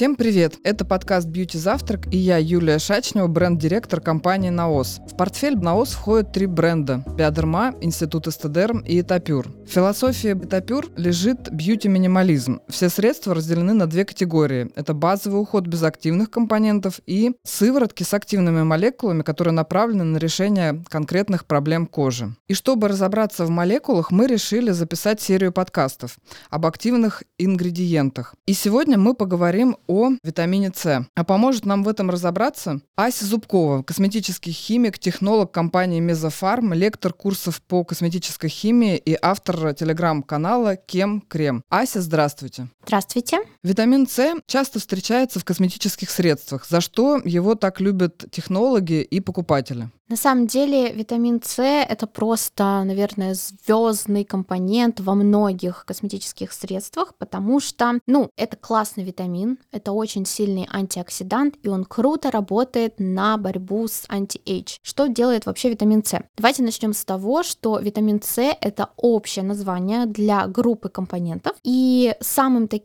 Всем привет! Это подкаст «Бьюти Завтрак» и я, Юлия Шачнева, бренд-директор компании «Наос». В портфель «Наос» входят три бренда – Биодерма, Институт Эстедерм и Этапюр. В философии Этапюр лежит бьюти-минимализм. Все средства разделены на две категории. Это базовый уход без активных компонентов и сыворотки с активными молекулами, которые направлены на решение конкретных проблем кожи. И чтобы разобраться в молекулах, мы решили записать серию подкастов об активных ингредиентах. И сегодня мы поговорим о витамине С. А поможет нам в этом разобраться Ася Зубкова, косметический химик, технолог компании Мезофарм, лектор курсов по косметической химии и автор телеграм-канала Кем Крем. Ася, здравствуйте. Здравствуйте. Витамин С часто встречается в косметических средствах, за что его так любят технологи и покупатели. На самом деле витамин С это просто, наверное, звездный компонент во многих косметических средствах, потому что, ну, это классный витамин, это очень сильный антиоксидант, и он круто работает на борьбу с anti-age. Что делает вообще витамин С? Давайте начнем с того, что витамин С это общее название для группы компонентов, и самым таким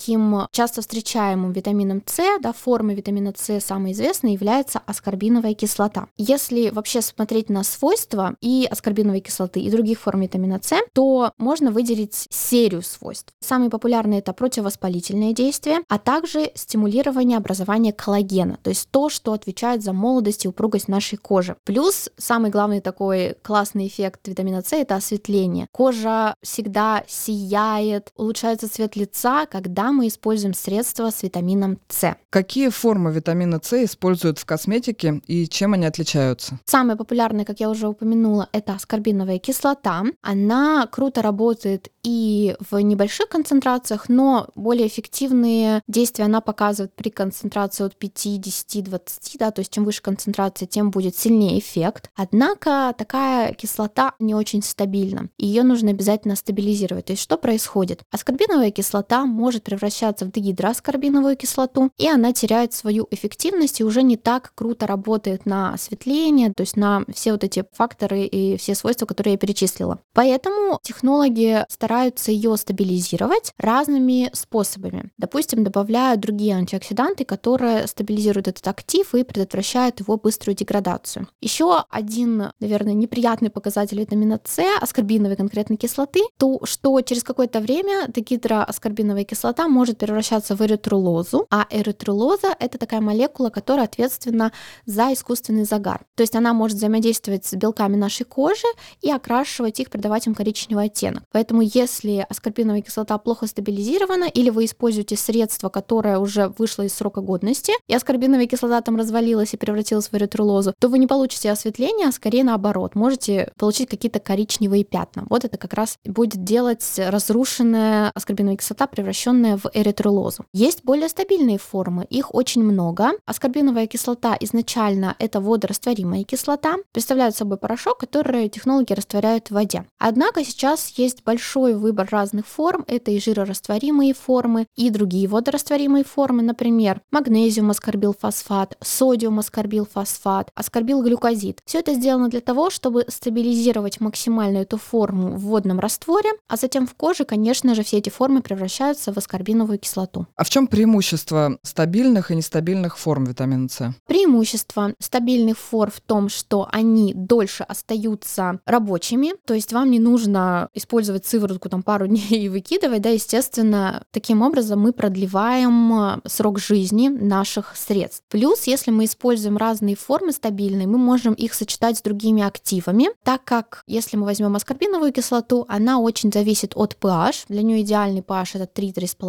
часто встречаемым витамином С, да, формой витамина С самой известной является аскорбиновая кислота. Если вообще смотреть на свойства и аскорбиновой кислоты, и других форм витамина С, то можно выделить серию свойств. Самые популярные это противовоспалительное действие, а также стимулирование образования коллагена, то есть то, что отвечает за молодость и упругость нашей кожи. Плюс самый главный такой классный эффект витамина С это осветление. Кожа всегда сияет, улучшается цвет лица, когда мы используем средства с витамином С. Какие формы витамина С используют в косметике и чем они отличаются? Самая популярная, как я уже упомянула, это аскорбиновая кислота. Она круто работает и в небольших концентрациях, но более эффективные действия она показывает при концентрации от 5, 10, 20, да, то есть чем выше концентрация, тем будет сильнее эффект. Однако такая кислота не очень стабильна, ее нужно обязательно стабилизировать. То есть что происходит? Аскорбиновая кислота может превращаться в дегидроаскорбиновую кислоту, и она теряет свою эффективность и уже не так круто работает на осветление, то есть на все вот эти факторы и все свойства, которые я перечислила. Поэтому технологи стараются ее стабилизировать разными способами. Допустим, добавляют другие антиоксиданты, которые стабилизируют этот актив и предотвращают его быструю деградацию. Еще один, наверное, неприятный показатель витамина С, аскорбиновой конкретной кислоты, то, что через какое-то время дегидроаскорбиновая кислота может превращаться в эритрулозу, а эритрулоза — это такая молекула, которая ответственна за искусственный загар. То есть она может взаимодействовать с белками нашей кожи и окрашивать их, придавать им коричневый оттенок. Поэтому если аскорбиновая кислота плохо стабилизирована или вы используете средство, которое уже вышло из срока годности, и аскорбиновая кислота там развалилась и превратилась в эритрулозу, то вы не получите осветление, а скорее наоборот, можете получить какие-то коричневые пятна. Вот это как раз будет делать разрушенная аскорбиновая кислота, превращенная в эритрулозу. Есть более стабильные формы, их очень много. Аскорбиновая кислота изначально это водорастворимая кислота, представляет собой порошок, который технологи растворяют в воде. Однако сейчас есть большой выбор разных форм, это и жирорастворимые формы, и другие водорастворимые формы, например, магнезиум аскорбилфосфат, содиум аскорбилфосфат, аскорбилглюкозид. Все это сделано для того, чтобы стабилизировать максимально эту форму в водном растворе, а затем в коже, конечно же, все эти формы превращаются в аскорбиновую кислоту. А в чем преимущество стабильных и нестабильных форм витамина С? Преимущество стабильных форм в том, что они дольше остаются рабочими, то есть вам не нужно использовать сыворотку там пару дней и выкидывать, да, естественно, таким образом мы продлеваем э, срок жизни наших средств. Плюс, если мы используем разные формы стабильные, мы можем их сочетать с другими активами, так как если мы возьмем аскорбиновую кислоту, она очень зависит от pH, для нее идеальный pH это 3-3,5,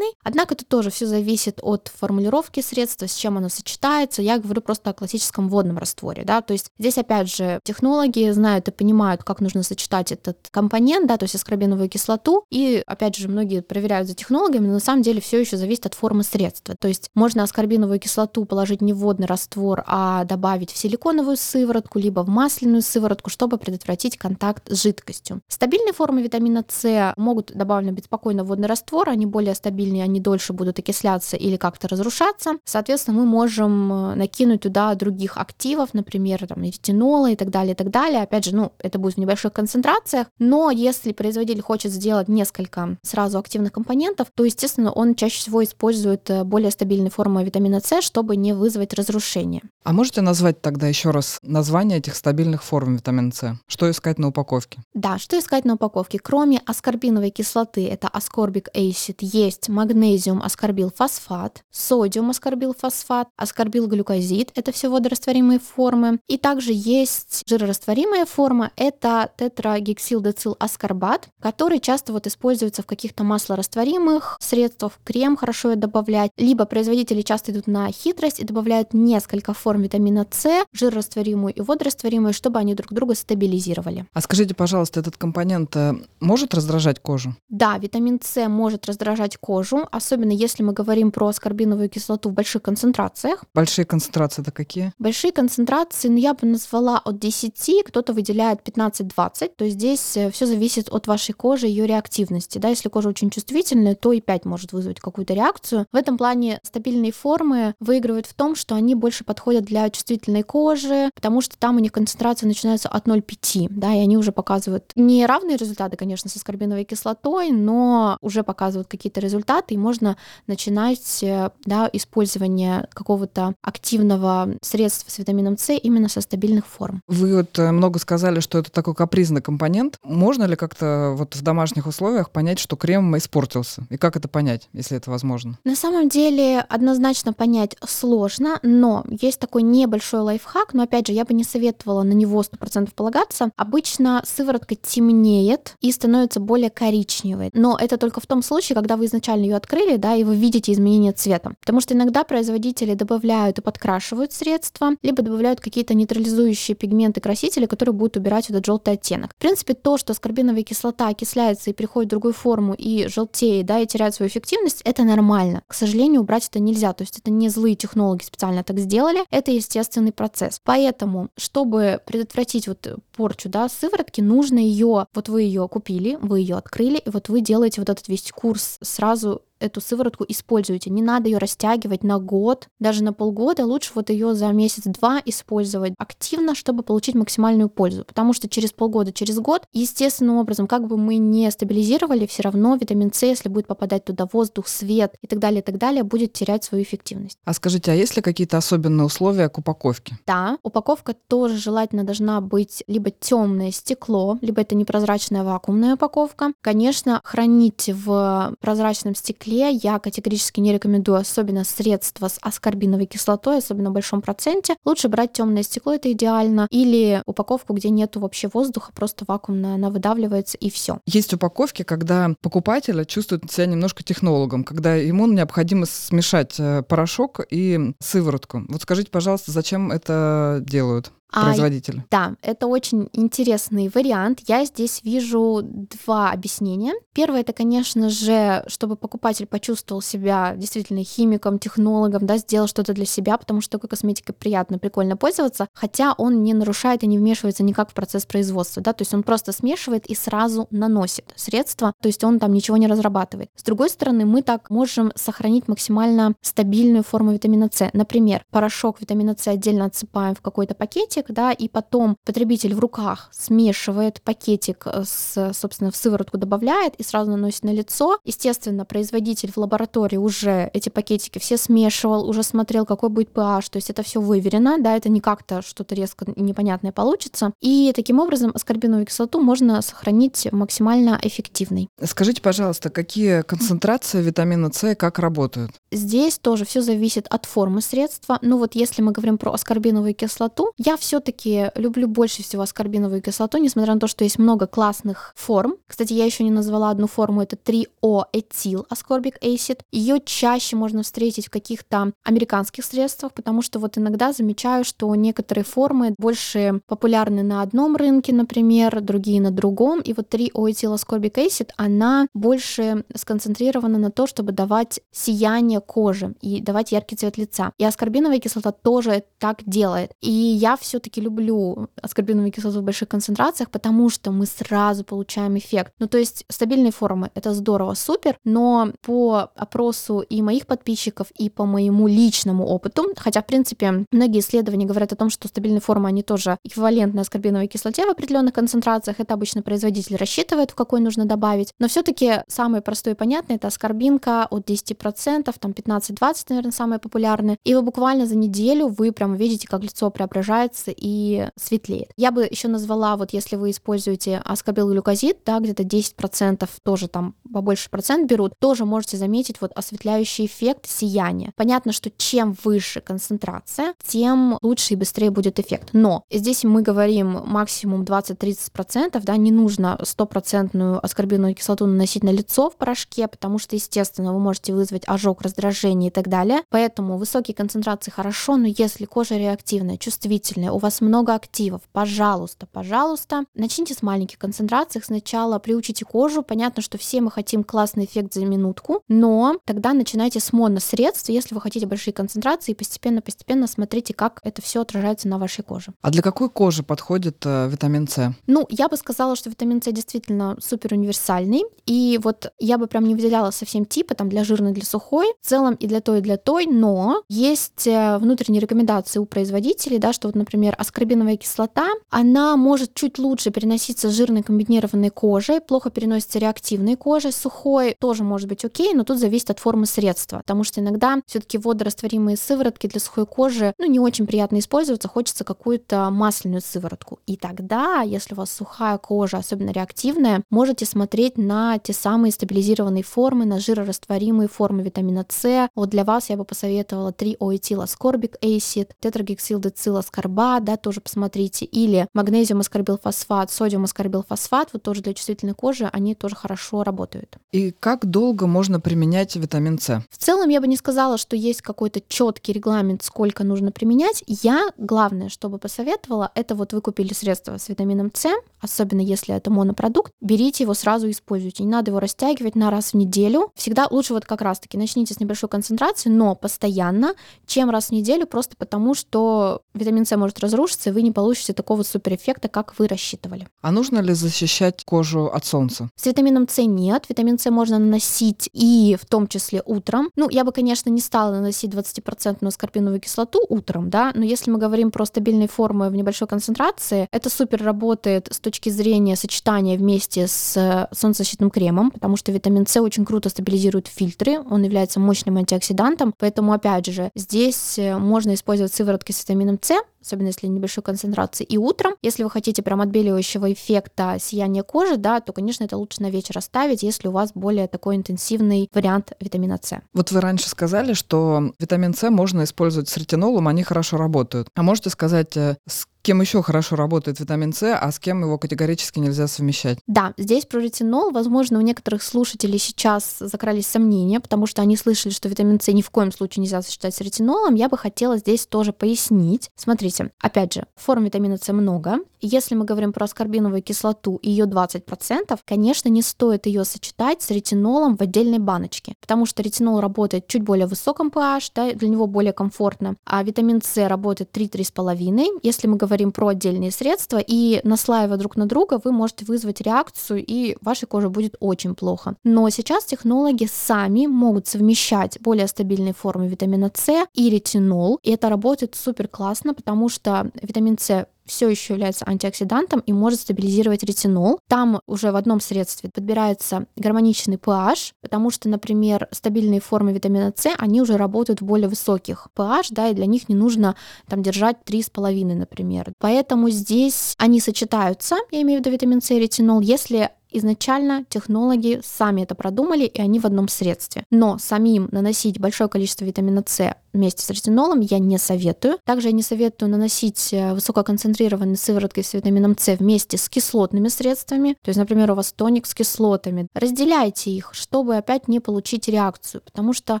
однако это тоже все зависит от формулировки средства, с чем оно сочетается, я говорю просто о классическом водном растворе, да, то есть здесь опять же технологи знают и понимают, как нужно сочетать этот компонент, да, то есть аскорбиновую кислоту, и опять же многие проверяют за технологами, но на самом деле все еще зависит от формы средства, то есть можно аскорбиновую кислоту положить не в водный раствор, а добавить в силиконовую сыворотку, либо в масляную сыворотку, чтобы предотвратить контакт с жидкостью. Стабильные формы витамина С могут добавлены быть спокойно в водный раствор, они более стабильнее, они дольше будут окисляться или как-то разрушаться. Соответственно, мы можем э, накинуть туда других активов, например, там, ретинола и так далее, и так далее. Опять же, ну, это будет в небольших концентрациях, но если производитель хочет сделать несколько сразу активных компонентов, то, естественно, он чаще всего использует э, более стабильные формы витамина С, чтобы не вызвать разрушение. А можете назвать тогда еще раз название этих стабильных форм витамина С? Что искать на упаковке? Да, что искать на упаковке? Кроме аскорбиновой кислоты, это аскорбик acid, есть магнезиум аскорбил фосфат, содиум аскорбил фосфат, аскорбил глюкозид, это все водорастворимые формы. И также есть жирорастворимая форма, это тетрагексилдецил аскорбат, который часто вот используется в каких-то маслорастворимых средствах, крем хорошо добавлять, либо производители часто идут на хитрость и добавляют несколько форм витамина С, жирорастворимую и водорастворимую, чтобы они друг друга стабилизировали. А скажите, пожалуйста, этот компонент э, может раздражать кожу? Да, витамин С может раздражать кожу, особенно если мы говорим про аскорбиновую кислоту в больших концентрациях. Большие концентрации это какие? Большие концентрации, ну я бы назвала от 10, кто-то выделяет 15-20, то есть здесь э, все зависит от вашей кожи и ее реактивности. Да, если кожа очень чувствительная, то и 5 может вызвать какую-то реакцию. В этом плане стабильные формы выигрывают в том, что они больше подходят для чувствительной кожи, потому что там у них концентрация начинается от 0,5, да, и они уже показывают не равные результаты, конечно, со аскорбиновой кислотой, но уже показывают какие-то результаты, и можно начинать э, да, использование какого-то активного средства с витамином С именно со стабильных форм. Вы вот э, много сказали, что это такой капризный компонент. Можно ли как-то вот в домашних условиях понять, что крем испортился? И как это понять, если это возможно? На самом деле однозначно понять сложно, но есть такой небольшой лайфхак, но опять же, я бы не советовала на него 100% полагаться. Обычно сыворотка темнеет и становится более коричневой. Но это только в том случае, когда вы изначально ее открыли, да, и вы видите изменение цвета. Потому что иногда производители добавляют и подкрашивают средства, либо добавляют какие-то нейтрализующие пигменты, красители, которые будут убирать этот желтый оттенок. В принципе, то, что аскорбиновая кислота окисляется и переходит в другую форму и желтеет, да, и теряет свою эффективность, это нормально. К сожалению, убрать это нельзя. То есть это не злые технологи специально так сделали, это естественный процесс. Поэтому, чтобы предотвратить вот порчу, да, сыворотки, нужно ее, вот вы ее купили, вы ее открыли, и вот вы делаете вот этот весь курс сразу эту сыворотку используете. Не надо ее растягивать на год, даже на полгода. Лучше вот ее за месяц-два использовать активно, чтобы получить максимальную пользу. Потому что через полгода, через год, естественным образом, как бы мы не стабилизировали, все равно витамин С, если будет попадать туда воздух, свет и так далее, и так далее, будет терять свою эффективность. А скажите, а есть ли какие-то особенные условия к упаковке? Да, упаковка тоже желательно должна быть либо темное стекло, либо это непрозрачная вакуумная упаковка. Конечно, хранить в прозрачном стекле стекле я категорически не рекомендую, особенно средства с аскорбиновой кислотой, особенно в большом проценте. Лучше брать темное стекло, это идеально, или упаковку, где нету вообще воздуха, просто вакуумная, она выдавливается и все. Есть упаковки, когда покупатель чувствует себя немножко технологом, когда ему необходимо смешать э, порошок и сыворотку. Вот скажите, пожалуйста, зачем это делают? Производителя. А, да, это очень интересный вариант. Я здесь вижу два объяснения. Первое это, конечно же, чтобы покупатель почувствовал себя действительно химиком, технологом, да, сделал что-то для себя, потому что такой косметикой приятно, прикольно пользоваться, хотя он не нарушает и не вмешивается никак в процесс производства, да, то есть он просто смешивает и сразу наносит средства, то есть он там ничего не разрабатывает. С другой стороны, мы так можем сохранить максимально стабильную форму витамина С. Например, порошок витамина С отдельно отсыпаем в какой-то пакете, пакетик, да, и потом потребитель в руках смешивает пакетик с, собственно, в сыворотку добавляет и сразу наносит на лицо. Естественно, производитель в лаборатории уже эти пакетики все смешивал, уже смотрел, какой будет pH, то есть это все выверено, да, это не как-то что-то резко непонятное получится. И таким образом аскорбиновую кислоту можно сохранить максимально эффективной. Скажите, пожалуйста, какие концентрации витамина С и как работают? Здесь тоже все зависит от формы средства. Ну вот если мы говорим про аскорбиновую кислоту, я все все-таки люблю больше всего аскорбиновую кислоту, несмотря на то, что есть много классных форм. Кстати, я еще не назвала одну форму, это 3-о-этил аскорбик acid. Ее чаще можно встретить в каких-то американских средствах, потому что вот иногда замечаю, что некоторые формы больше популярны на одном рынке, например, другие на другом. И вот 3-о-этил аскорбик acid, она больше сконцентрирована на то, чтобы давать сияние кожи и давать яркий цвет лица. И аскорбиновая кислота тоже так делает. И я все все-таки люблю аскорбиновую кислоту в больших концентрациях, потому что мы сразу получаем эффект. Ну, то есть стабильные формы — это здорово, супер, но по опросу и моих подписчиков, и по моему личному опыту, хотя, в принципе, многие исследования говорят о том, что стабильные формы, они тоже эквивалентны аскорбиновой кислоте в определенных концентрациях, это обычно производитель рассчитывает, в какой нужно добавить, но все-таки самое простое и понятное — это аскорбинка от 10%, там 15-20, наверное, самые популярные, и вы буквально за неделю вы прям видите, как лицо преображается и светлеет. Я бы еще назвала, вот если вы используете аскорбилглюкозид, да, где-то 10% тоже там побольше процент берут, тоже можете заметить вот осветляющий эффект сияния. Понятно, что чем выше концентрация, тем лучше и быстрее будет эффект. Но здесь мы говорим максимум 20-30%, да, не нужно стопроцентную аскорбиновую кислоту наносить на лицо в порошке, потому что, естественно, вы можете вызвать ожог, раздражение и так далее. Поэтому высокие концентрации хорошо, но если кожа реактивная, чувствительная, у вас много активов, пожалуйста, пожалуйста, начните с маленьких концентраций. Сначала приучите кожу. Понятно, что все мы хотим классный эффект за минутку, но тогда начинайте с моносредств, если вы хотите большие концентрации, и постепенно-постепенно смотрите, как это все отражается на вашей коже. А для какой кожи подходит э, витамин С? Ну, я бы сказала, что витамин С действительно супер универсальный, и вот я бы прям не выделяла совсем типы, там, для жирной, для сухой, целом и для той, и для той, но есть э, внутренние рекомендации у производителей, да, что вот, например, аскорбиновая кислота, она может чуть лучше переноситься жирной комбинированной кожей, плохо переносится реактивной кожей, сухой тоже может быть окей, но тут зависит от формы средства, потому что иногда все-таки водорастворимые сыворотки для сухой кожи, ну, не очень приятно использоваться, хочется какую-то масляную сыворотку. И тогда, если у вас сухая кожа, особенно реактивная, можете смотреть на те самые стабилизированные формы, на жирорастворимые формы витамина С. Вот для вас я бы посоветовала 3 оэтил аскорбик acid, тетрагексилдецил аскорбат, да, тоже посмотрите, или магнезиум аскорбилфосфат, содиум аскорбилфосфат, вот тоже для чувствительной кожи, они тоже хорошо работают. И как долго можно применять витамин С? В целом я бы не сказала, что есть какой-то четкий регламент, сколько нужно применять. Я, главное, чтобы посоветовала, это вот вы купили средство с витамином С, особенно если это монопродукт, берите его сразу и используйте. Не надо его растягивать на раз в неделю. Всегда лучше вот как раз-таки начните с небольшой концентрации, но постоянно, чем раз в неделю, просто потому что витамин С может разрушиться, и вы не получите такого суперэффекта, как вы рассчитывали. А нужно ли защищать кожу от солнца? С витамином С нет. Витамин С можно наносить и в том числе утром. Ну, я бы, конечно, не стала наносить 20% аскорбиновую кислоту утром, да, но если мы говорим про стабильные формы в небольшой концентрации, это супер работает с точки зрения сочетания вместе с солнцезащитным кремом, потому что витамин С очень круто стабилизирует фильтры, он является мощным антиоксидантом, поэтому, опять же, здесь э, можно использовать сыворотки с витамином С, особенно если небольшой концентрации, и утром. Если вы хотите прям отбеливающего эффекта сияния кожи, да, то, конечно, это лучше на вечер оставить, если у вас более такой интенсивный вариант витамина С. Вот вы раньше сказали, что витамин С можно использовать с ретинолом, они хорошо работают. А можете сказать, э, с кем еще хорошо работает витамин С, а с кем его категорически нельзя совмещать. Да, здесь про ретинол, возможно, у некоторых слушателей сейчас закрались сомнения, потому что они слышали, что витамин С ни в коем случае нельзя сочетать с ретинолом. Я бы хотела здесь тоже пояснить. Смотрите, опять же, форм витамина С много. Если мы говорим про аскорбиновую кислоту, ее 20%, конечно, не стоит ее сочетать с ретинолом в отдельной баночке, потому что ретинол работает чуть более высоком pH, да, для него более комфортно, а витамин С работает 3-3,5. Если мы говорим про отдельные средства, и наслаивая друг на друга, вы можете вызвать реакцию, и вашей коже будет очень плохо. Но сейчас технологи сами могут совмещать более стабильные формы витамина С и ретинол, и это работает супер классно, потому что витамин С все еще является антиоксидантом и может стабилизировать ретинол. Там уже в одном средстве подбирается гармоничный pH, потому что, например, стабильные формы витамина С, они уже работают в более высоких pH, да, и для них не нужно там держать 3,5, например. Поэтому здесь они сочетаются, я имею в виду витамин С и ретинол, если изначально технологи сами это продумали, и они в одном средстве. Но самим наносить большое количество витамина С вместе с ретинолом я не советую. Также я не советую наносить э, высококонцентрированные сыворотки с витамином С вместе с кислотными средствами. То есть, например, у вас тоник с кислотами. Разделяйте их, чтобы опять не получить реакцию, потому что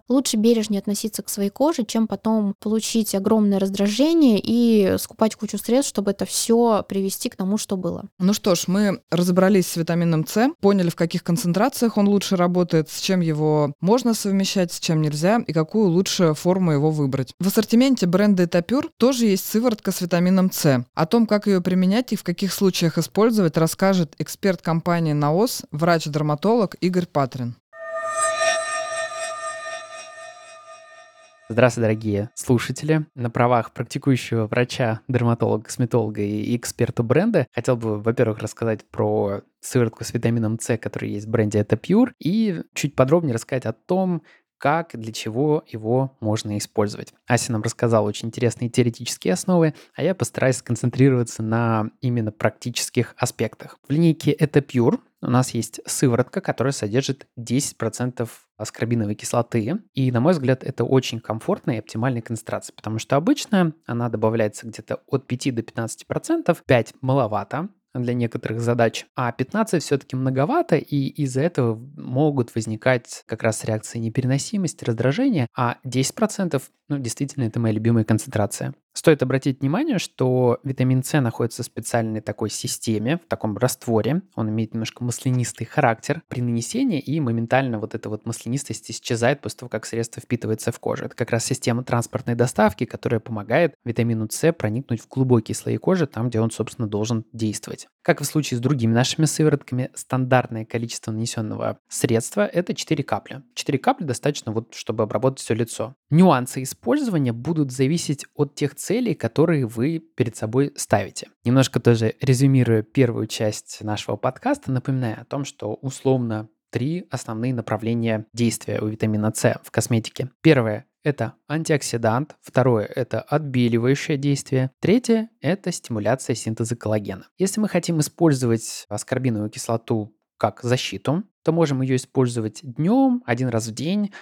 лучше бережнее относиться к своей коже, чем потом получить огромное раздражение и скупать кучу средств, чтобы это все привести к тому, что было. Ну что ж, мы разобрались с витамином С, поняли, в каких концентрациях он лучше работает, с чем его можно совмещать, с чем нельзя, и какую лучше форму своего выбрать. В ассортименте бренда Этапюр тоже есть сыворотка с витамином С. О том, как ее применять и в каких случаях использовать, расскажет эксперт компании НАОС, врач-дерматолог Игорь Патрин. Здравствуйте, дорогие слушатели. На правах практикующего врача, дерматолога, косметолога и эксперта бренда хотел бы, во-первых, рассказать про сыворотку с витамином С, который есть в бренде Это Pure, и чуть подробнее рассказать о том, как, для чего его можно использовать. Ася нам рассказала очень интересные теоретические основы, а я постараюсь сконцентрироваться на именно практических аспектах. В линейке Это Pure у нас есть сыворотка, которая содержит 10% аскорбиновой кислоты. И, на мой взгляд, это очень комфортная и оптимальная концентрация, потому что обычно она добавляется где-то от 5 до 15%. 5 маловато, для некоторых задач, а 15 все-таки многовато, и из-за этого могут возникать как раз реакции непереносимости, раздражения, а 10% ну, действительно, это моя любимая концентрация. Стоит обратить внимание, что витамин С находится в специальной такой системе, в таком растворе. Он имеет немножко маслянистый характер при нанесении, и моментально вот эта вот маслянистость исчезает после того, как средство впитывается в кожу. Это как раз система транспортной доставки, которая помогает витамину С проникнуть в глубокие слои кожи, там, где он, собственно, должен действовать. Как в случае с другими нашими сыворотками, стандартное количество нанесенного средства – это 4 капли. 4 капли достаточно, вот, чтобы обработать все лицо. Нюансы использования будут зависеть от тех целей, которые вы перед собой ставите. Немножко тоже резюмируя первую часть нашего подкаста, напоминаю о том, что условно три основные направления действия у витамина С в косметике. Первое это антиоксидант, второе – это отбеливающее действие, третье – это стимуляция синтеза коллагена. Если мы хотим использовать аскорбиновую кислоту как защиту, то можем ее использовать днем, один раз в день,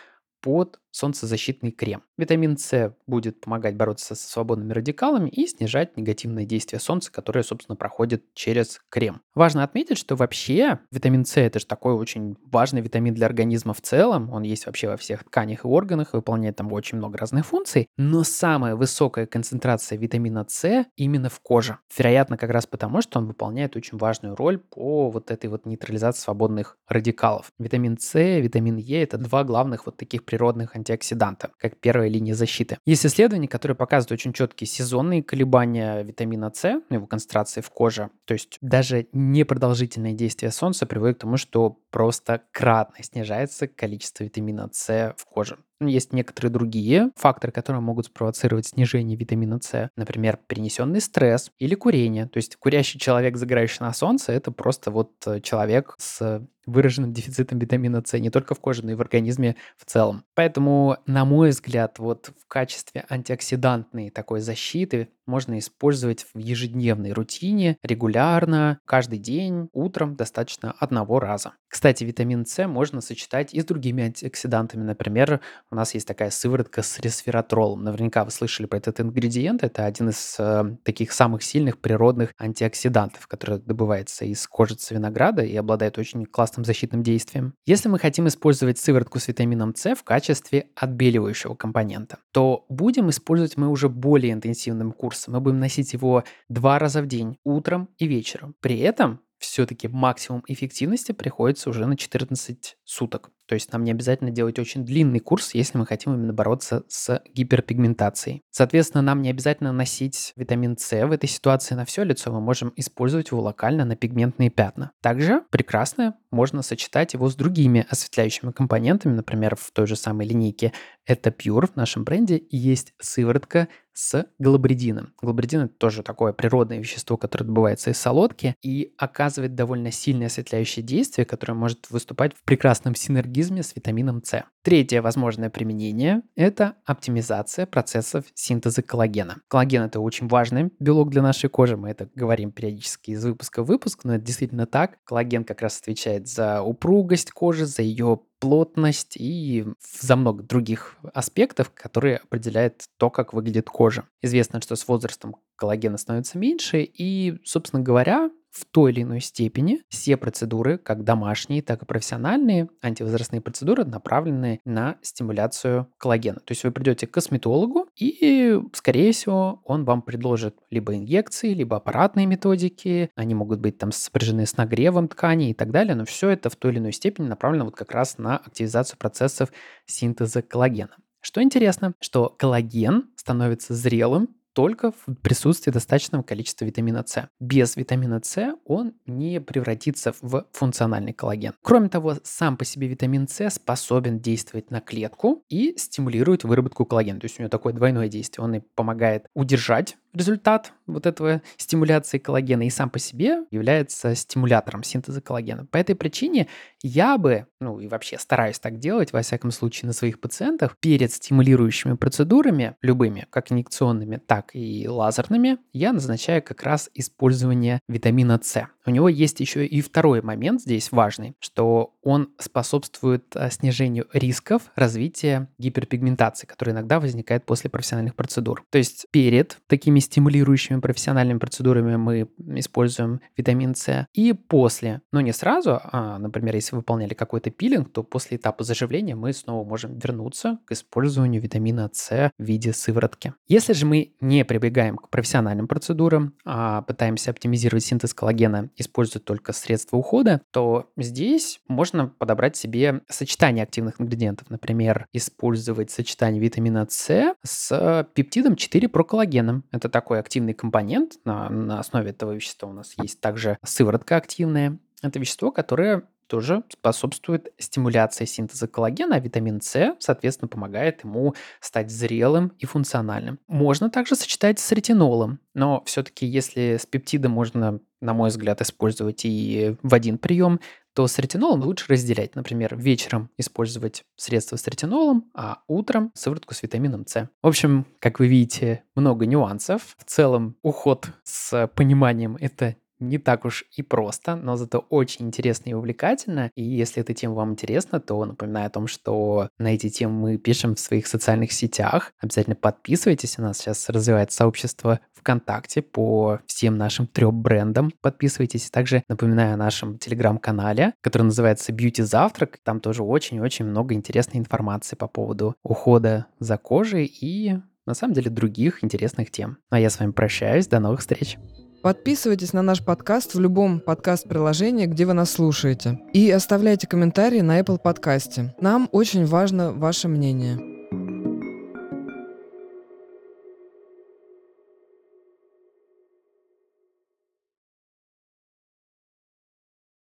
под солнцезащитный крем. Витамин С будет помогать бороться со свободными радикалами и снижать негативное действие солнца, которое, собственно, проходит через крем. Важно отметить, что вообще витамин С это же такой очень важный витамин для организма в целом. Он есть вообще во всех тканях и органах, выполняет там очень много разных функций. Но самая высокая концентрация витамина С именно в коже. Вероятно, как раз потому, что он выполняет очень важную роль по вот этой вот нейтрализации свободных радикалов. Витамин С, витамин Е это два главных вот таких природных антиоксиданта, как первая линия защиты. Есть исследования, которые показывают очень четкие сезонные колебания витамина С, его концентрации в коже. То есть даже непродолжительное действие солнца приводит к тому, что просто кратно снижается количество витамина С в коже. Есть некоторые другие факторы, которые могут спровоцировать снижение витамина С. Например, перенесенный стресс или курение. То есть курящий человек, загорающий на солнце, это просто вот э, человек с выраженным дефицитом витамина С не только в коже, но и в организме в целом. Поэтому, на мой взгляд, вот в качестве антиоксидантной такой защиты можно использовать в ежедневной рутине регулярно, каждый день, утром достаточно одного раза. Кстати, витамин С можно сочетать и с другими антиоксидантами. Например, у нас есть такая сыворотка с ресвератролом. Наверняка вы слышали про этот ингредиент. Это один из э, таких самых сильных природных антиоксидантов, который добывается из кожицы винограда и обладает очень классным защитным действием. Если мы хотим использовать сыворотку с витамином С в качестве отбеливающего компонента, то будем использовать мы уже более интенсивным курсом. Мы будем носить его два раза в день, утром и вечером. При этом все-таки максимум эффективности приходится уже на 14 суток. То есть нам не обязательно делать очень длинный курс, если мы хотим именно бороться с гиперпигментацией. Соответственно, нам не обязательно носить витамин С в этой ситуации на все лицо, мы можем использовать его локально на пигментные пятна. Также прекрасно можно сочетать его с другими осветляющими компонентами, например, в той же самой линейке это Pure в нашем бренде есть сыворотка с глобридином. Глобридин это тоже такое природное вещество, которое добывается из солодки и оказывает довольно сильное осветляющее действие, которое может выступать в прекрасном синергизме с витамином С. Третье возможное применение – это оптимизация процессов синтеза коллагена. Коллаген – это очень важный белок для нашей кожи, мы это говорим периодически из выпуска в выпуск, но это действительно так. Коллаген как раз отвечает за упругость кожи, за ее плотность и за много других аспектов, которые определяют то, как выглядит кожа. Известно, что с возрастом коллагена становится меньше, и, собственно говоря, в той или иной степени все процедуры, как домашние, так и профессиональные, антивозрастные процедуры, направлены на стимуляцию коллагена. То есть вы придете к косметологу, и, скорее всего, он вам предложит либо инъекции, либо аппаратные методики. Они могут быть там сопряжены с нагревом ткани и так далее, но все это в той или иной степени направлено вот как раз на активизацию процессов синтеза коллагена. Что интересно, что коллаген становится зрелым только в присутствии достаточного количества витамина С. Без витамина С он не превратится в функциональный коллаген. Кроме того, сам по себе витамин С способен действовать на клетку и стимулирует выработку коллагена. То есть у него такое двойное действие. Он и помогает удержать результат вот этого стимуляции коллагена и сам по себе является стимулятором синтеза коллагена. По этой причине я бы, ну и вообще стараюсь так делать, во всяком случае, на своих пациентах, перед стимулирующими процедурами, любыми, как инъекционными, так и лазерными, я назначаю как раз использование витамина С. У него есть еще и второй момент здесь важный, что он способствует а, снижению рисков развития гиперпигментации, которая иногда возникает после профессиональных процедур. То есть перед такими стимулирующими профессиональными процедурами мы используем витамин С, и после, но не сразу, а, например, если выполняли какой-то пилинг, то после этапа заживления мы снова можем вернуться к использованию витамина С в виде сыворотки. Если же мы не прибегаем к профессиональным процедурам, а пытаемся оптимизировать синтез коллагена используют только средства ухода, то здесь можно подобрать себе сочетание активных ингредиентов. Например, использовать сочетание витамина С с пептидом 4-проколлагеном. Это такой активный компонент. На, на основе этого вещества у нас есть также сыворотка активная. Это вещество, которое тоже способствует стимуляции синтеза коллагена, а витамин С, соответственно, помогает ему стать зрелым и функциональным. Можно также сочетать с ретинолом, но все-таки если с пептидом можно, на мой взгляд, использовать и в один прием, то с ретинолом лучше разделять. Например, вечером использовать средства с ретинолом, а утром сыворотку с витамином С. В общем, как вы видите, много нюансов. В целом, уход с пониманием – это не так уж и просто, но зато очень интересно и увлекательно. И если эта тема вам интересна, то напоминаю о том, что на эти темы мы пишем в своих социальных сетях. Обязательно подписывайтесь. У нас сейчас развивается сообщество ВКонтакте по всем нашим трем брендам. Подписывайтесь. Также напоминаю о нашем телеграм-канале, который называется Beauty Завтрак. Там тоже очень-очень много интересной информации по поводу ухода за кожей и на самом деле других интересных тем. А я с вами прощаюсь. До новых встреч. Подписывайтесь на наш подкаст в любом подкаст-приложении, где вы нас слушаете. И оставляйте комментарии на Apple подкасте. Нам очень важно ваше мнение.